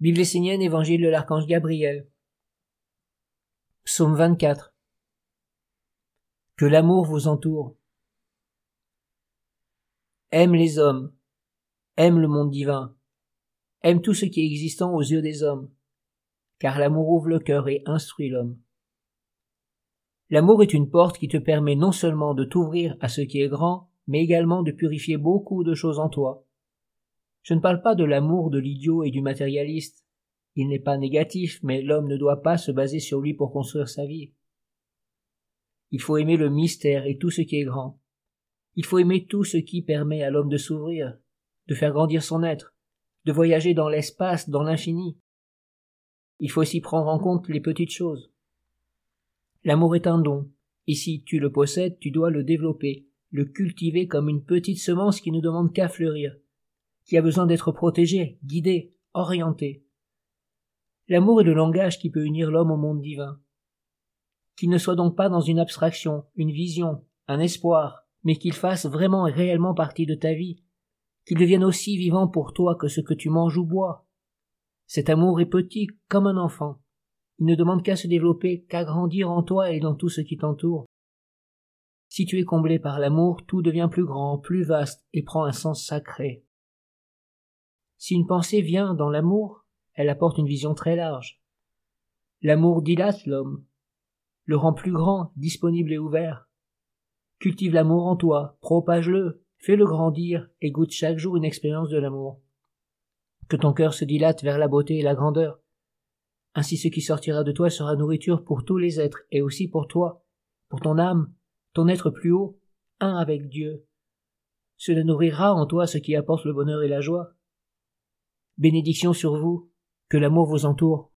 Bible essénienne, Évangile de l'archange Gabriel. Psaume 24. Que l'amour vous entoure. Aime les hommes, aime le monde divin, aime tout ce qui est existant aux yeux des hommes, car l'amour ouvre le cœur et instruit l'homme. L'amour est une porte qui te permet non seulement de t'ouvrir à ce qui est grand, mais également de purifier beaucoup de choses en toi, je ne parle pas de l'amour de l'idiot et du matérialiste. Il n'est pas négatif, mais l'homme ne doit pas se baser sur lui pour construire sa vie. Il faut aimer le mystère et tout ce qui est grand. Il faut aimer tout ce qui permet à l'homme de s'ouvrir, de faire grandir son être, de voyager dans l'espace, dans l'infini. Il faut aussi prendre en compte les petites choses. L'amour est un don, et si tu le possèdes, tu dois le développer, le cultiver comme une petite semence qui ne demande qu'à fleurir, qui a besoin d'être protégé, guidé, orienté. L'amour est le langage qui peut unir l'homme au monde divin. Qu'il ne soit donc pas dans une abstraction, une vision, un espoir, mais qu'il fasse vraiment et réellement partie de ta vie, qu'il devienne aussi vivant pour toi que ce que tu manges ou bois. Cet amour est petit comme un enfant. Il ne demande qu'à se développer, qu'à grandir en toi et dans tout ce qui t'entoure. Si tu es comblé par l'amour, tout devient plus grand, plus vaste et prend un sens sacré. Si une pensée vient dans l'amour, elle apporte une vision très large. L'amour dilate l'homme, le rend plus grand, disponible et ouvert. Cultive l'amour en toi, propage-le, fais-le grandir et goûte chaque jour une expérience de l'amour. Que ton cœur se dilate vers la beauté et la grandeur. Ainsi ce qui sortira de toi sera nourriture pour tous les êtres et aussi pour toi, pour ton âme, ton être plus haut, un avec Dieu. Cela nourrira en toi ce qui apporte le bonheur et la joie. Bénédiction sur vous, que l'amour vous entoure.